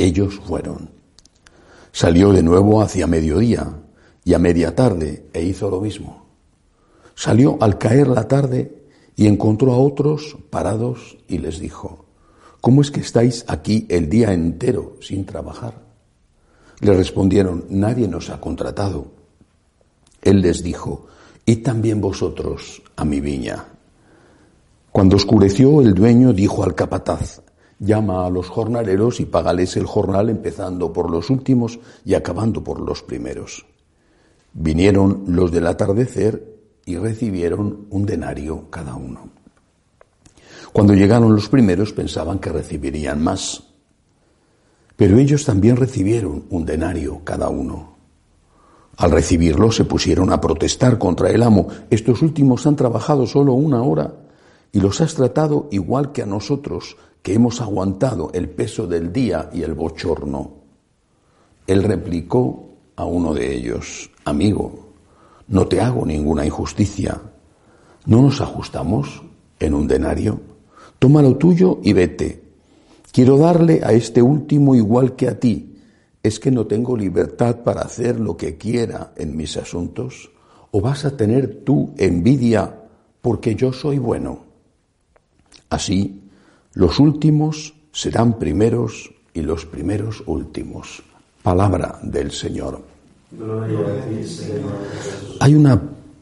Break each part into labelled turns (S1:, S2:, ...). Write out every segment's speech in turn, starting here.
S1: Ellos fueron. Salió de nuevo hacia mediodía y a media tarde e hizo lo mismo. Salió al caer la tarde y encontró a otros parados y les dijo, ¿cómo es que estáis aquí el día entero sin trabajar? Le respondieron, nadie nos ha contratado. Él les dijo, y también vosotros a mi viña. Cuando oscureció, el dueño dijo al capataz, llama a los jornaleros y págales el jornal empezando por los últimos y acabando por los primeros. Vinieron los del atardecer y recibieron un denario cada uno. Cuando llegaron los primeros pensaban que recibirían más, pero ellos también recibieron un denario cada uno. Al recibirlo se pusieron a protestar contra el amo. Estos últimos han trabajado solo una hora y los has tratado igual que a nosotros, que hemos aguantado el peso del día y el bochorno. Él replicó a uno de ellos, amigo, no te hago ninguna injusticia. ¿No nos ajustamos en un denario? Toma lo tuyo y vete. Quiero darle a este último igual que a ti. ¿Es que no tengo libertad para hacer lo que quiera en mis asuntos? ¿O vas a tener tú envidia porque yo soy bueno? Así, los últimos serán primeros y los primeros últimos. Palabra del Señor. Hay una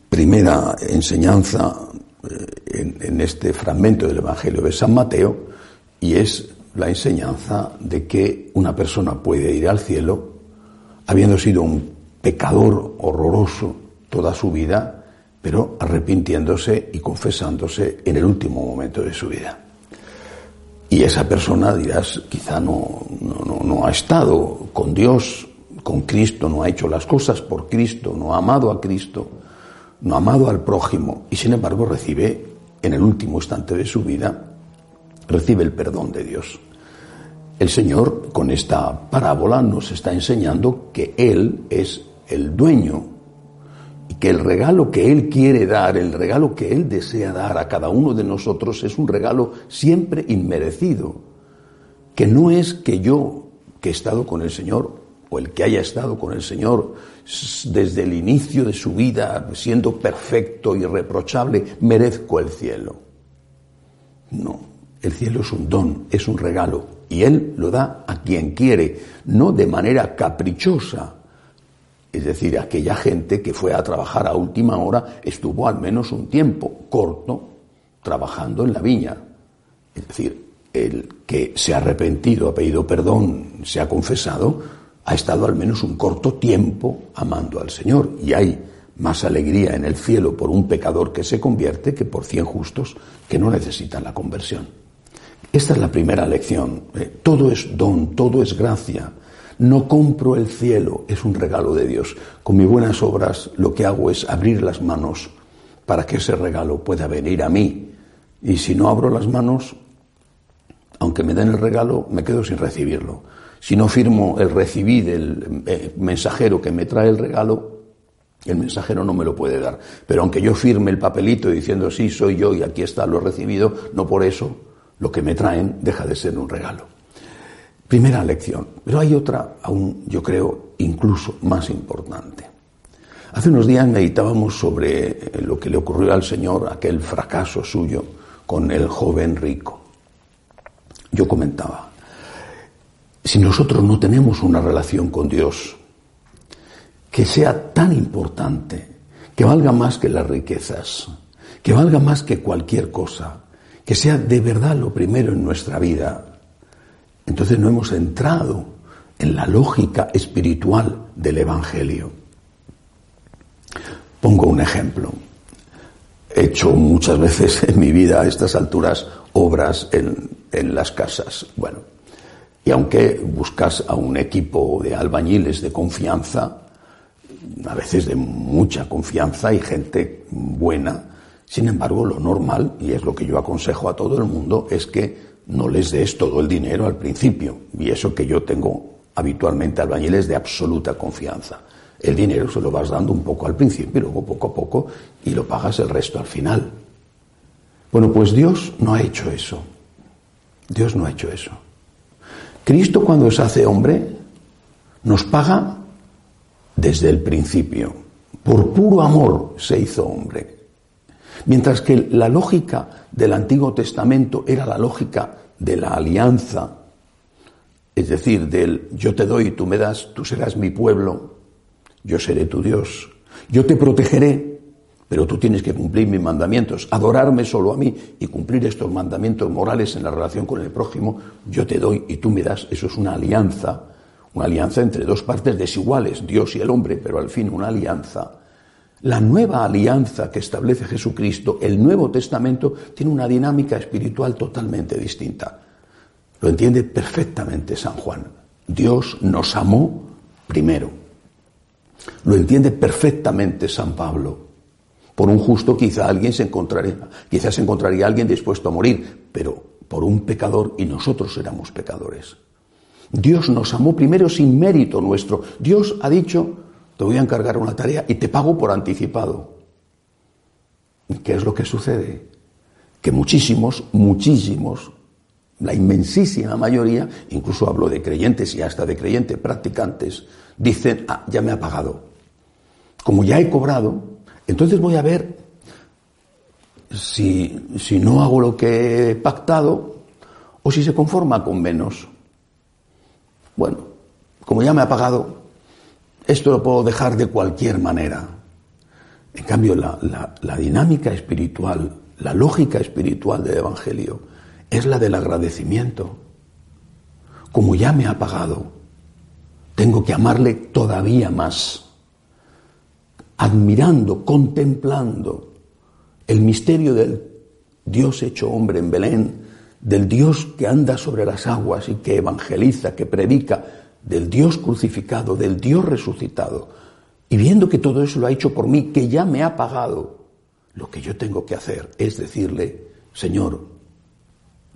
S1: primera enseñanza eh, en, este fragmento del Evangelio de San Mateo y es la enseñanza de que una persona puede ir al cielo habiendo sido un pecador horroroso toda su vida, pero arrepintiéndose y confesándose en el último momento de su vida. Y esa persona, dirás, quizá no, no, no, ha estado con Dios, con Cristo, no ha hecho las cosas por Cristo, no ha amado a Cristo, no ha amado al prójimo y sin embargo recibe en el último instante de su vida, recibe el perdón de Dios. El Señor con esta parábola nos está enseñando que Él es el dueño que el regalo que Él quiere dar, el regalo que Él desea dar a cada uno de nosotros es un regalo siempre inmerecido, que no es que yo, que he estado con el Señor, o el que haya estado con el Señor desde el inicio de su vida, siendo perfecto, y irreprochable, merezco el cielo. No, el cielo es un don, es un regalo, y Él lo da a quien quiere, no de manera caprichosa, es decir, aquella gente que fue a trabajar a última hora estuvo al menos un tiempo corto trabajando en la viña. Es decir, el que se ha arrepentido, ha pedido perdón, se ha confesado, ha estado al menos un corto tiempo amando al Señor. Y hay más alegría en el cielo por un pecador que se convierte que por cien justos que no necesitan la conversión. Esta es la primera lección. Eh, todo es don, todo es gracia. No compro el cielo, es un regalo de Dios. Con mis buenas obras lo que hago es abrir las manos para que ese regalo pueda venir a mí. Y si no abro las manos, aunque me den el regalo, me quedo sin recibirlo. Si no firmo el recibir del eh, mensajero que me trae el regalo, el mensajero no me lo puede dar. Pero aunque yo firme el papelito diciendo sí, soy yo y aquí está, lo he recibido, no por eso lo que me traen deja de ser un regalo. Primera lección. Pero hay otra, aún yo creo, incluso más importante. Hace unos días meditábamos sobre eh, lo que le ocurrió al Señor, aquel fracaso suyo con el joven rico. Yo comentaba, si nosotros no tenemos una relación con Dios que sea tan importante, que valga más que las riquezas, que valga más que cualquier cosa, que sea de verdad lo primero en nuestra vida, entonces no hemos entrado en la lógica espiritual del Evangelio. Pongo un ejemplo. He hecho muchas veces en mi vida a estas alturas obras en, las casas. Bueno, Y aunque buscas a un equipo de albañiles de confianza, a veces de mucha confianza y gente buena, sin embargo, lo normal, y es lo que yo aconsejo a todo el mundo, es que no les des todo el dinero al principio. Y eso que yo tengo habitualmente albañiles de absoluta confianza. El dinero se lo vas dando un poco al principio y luego poco a poco y lo pagas el resto al final. Bueno, pues Dios no ha hecho eso. Dios no ha hecho eso. Cristo cuando se hace hombre nos paga desde el principio. Por puro amor se hizo hombre. Mientras que la lógica del Antiguo Testamento era la lógica de la alianza, es decir, del yo te doy, tú me das, tú serás mi pueblo, yo seré tu Dios, yo te protegeré, pero tú tienes que cumplir mis mandamientos, adorarme solo a mí y cumplir estos mandamientos morales en la relación con el prójimo, yo te doy y tú me das, eso es una alianza, una alianza entre dos partes desiguales, Dios y el hombre, pero al fin una alianza. La nueva alianza que establece Jesucristo, el Nuevo Testamento, tiene una dinámica espiritual totalmente distinta. Lo entiende perfectamente San Juan. Dios nos amó primero. Lo entiende perfectamente San Pablo. Por un justo quizá alguien se encontraría, quizás se encontraría alguien dispuesto a morir, pero por un pecador y nosotros éramos pecadores. Dios nos amó primero sin mérito nuestro. Dios ha dicho, te voy a encargar una tarea y te pago por anticipado. ¿Qué es lo que sucede? Que muchísimos, muchísimos, la inmensísima mayoría, incluso hablo de creyentes y hasta de creyentes practicantes, dicen, ah, ya me ha pagado. Como ya he cobrado, entonces voy a ver si, si no hago lo que he pactado o si se conforma con menos. Bueno, como ya me ha pagado, esto lo puedo dejar de cualquier manera. En cambio, la, la dinámica espiritual, la lógica espiritual del Evangelio es la del agradecimiento. Como ya me ha pagado, tengo que amarle todavía más, admirando, contemplando el misterio del Dios hecho hombre en Belén, del Dios que anda sobre las aguas y que evangeliza, que predica, del Dios crucificado, del Dios resucitado, y viendo que todo eso lo ha hecho por mí, que ya me ha pagado, lo que yo tengo que hacer es decirle, Señor,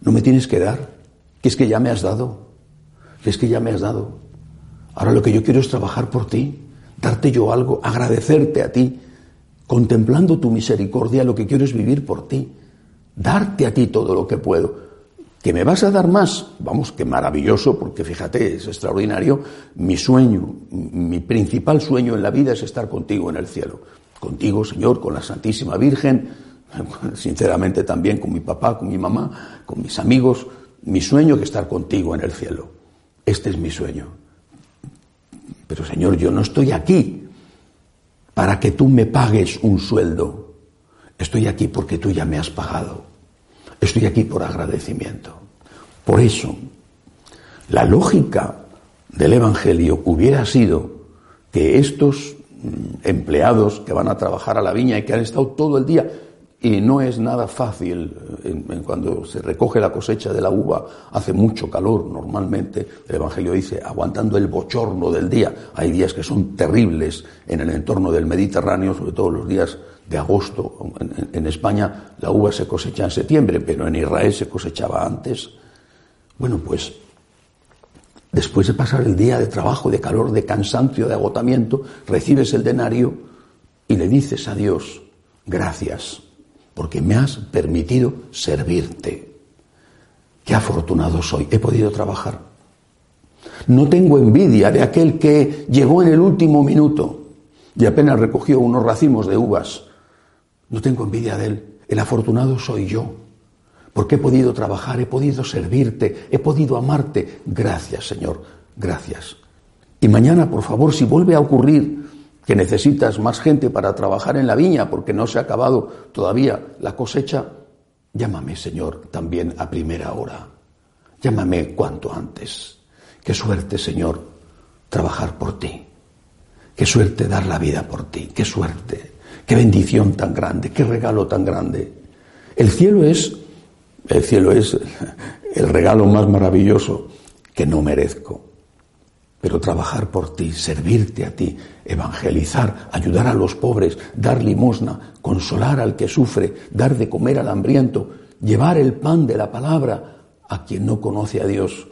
S1: no me tienes que dar, que es que ya me has dado, que es que ya me has dado. Ahora lo que yo quiero es trabajar por ti, darte yo algo, agradecerte a ti, contemplando tu misericordia, lo que quiero es vivir por ti, darte a ti todo lo que puedo. ¿Que me vas a dar más? Vamos, que maravilloso, porque fíjate, es extraordinario. Mi sueño, mi principal sueño en la vida es estar contigo en el cielo. Contigo, Señor, con la Santísima Virgen, sinceramente también con mi papá, con mi mamá, con mis amigos. Mi sueño es estar contigo en el cielo. Este es mi sueño. Pero Señor, yo no estoy aquí para que tú me pagues un sueldo. Estoy aquí porque tú ya me has pagado. Estoy aquí por agradecimiento. Por eso, la lógica del Evangelio hubiera sido que estos mm, empleados que van a trabajar a la viña y que han estado todo el día y no es nada fácil en, cuando se recoge la cosecha de la uva, hace mucho calor normalmente. El Evangelio dice, aguantando el bochorno del día. Hay días que son terribles en el entorno del Mediterráneo, sobre todo los días de agosto. En, en España la uva se cosecha en septiembre, pero en Israel se cosechaba antes. Bueno, pues después de pasar el día de trabajo, de calor, de cansancio, de agotamiento, recibes el denario y le dices a Dios, gracias porque me has permitido servirte. Qué afortunado soy, he podido trabajar. No tengo envidia de aquel que llegó en el último minuto y apenas recogió unos racimos de uvas. No tengo envidia de él. El afortunado soy yo, porque he podido trabajar, he podido servirte, he podido amarte. Gracias, Señor, gracias. Y mañana, por favor, si vuelve a ocurrir que necesitas más gente para trabajar en la viña porque no se ha acabado todavía la cosecha, llámame, Señor, también a primera hora. Llámame cuanto antes. Qué suerte, Señor, trabajar por ti. Qué suerte dar la vida por ti. Qué suerte. Qué bendición tan grande. Qué regalo tan grande. El cielo es, el cielo es el regalo más maravilloso que no merezco. Pero trabajar por ti, servirte a ti, evangelizar, ayudar a los pobres, dar limosna, consolar al que sufre, dar de comer al hambriento, llevar el pan de la palabra a quien no conoce a Dios,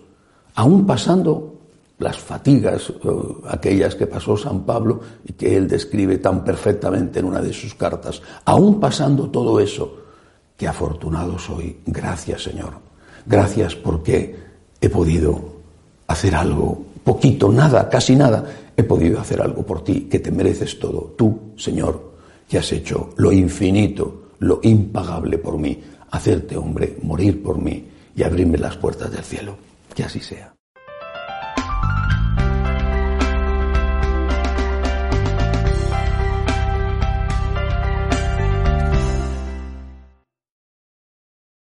S1: aún pasando las fatigas, eh, aquellas que pasó San Pablo y que él describe tan perfectamente en una de sus cartas, aún pasando todo eso, qué afortunado soy, gracias Señor, gracias porque he podido hacer algo, poquito, nada, casi nada, he podido hacer algo por ti, que te mereces todo, tú, Señor, que has hecho lo infinito, lo impagable por mí, hacerte hombre, morir por mí y abrirme las puertas del cielo. Que así sea.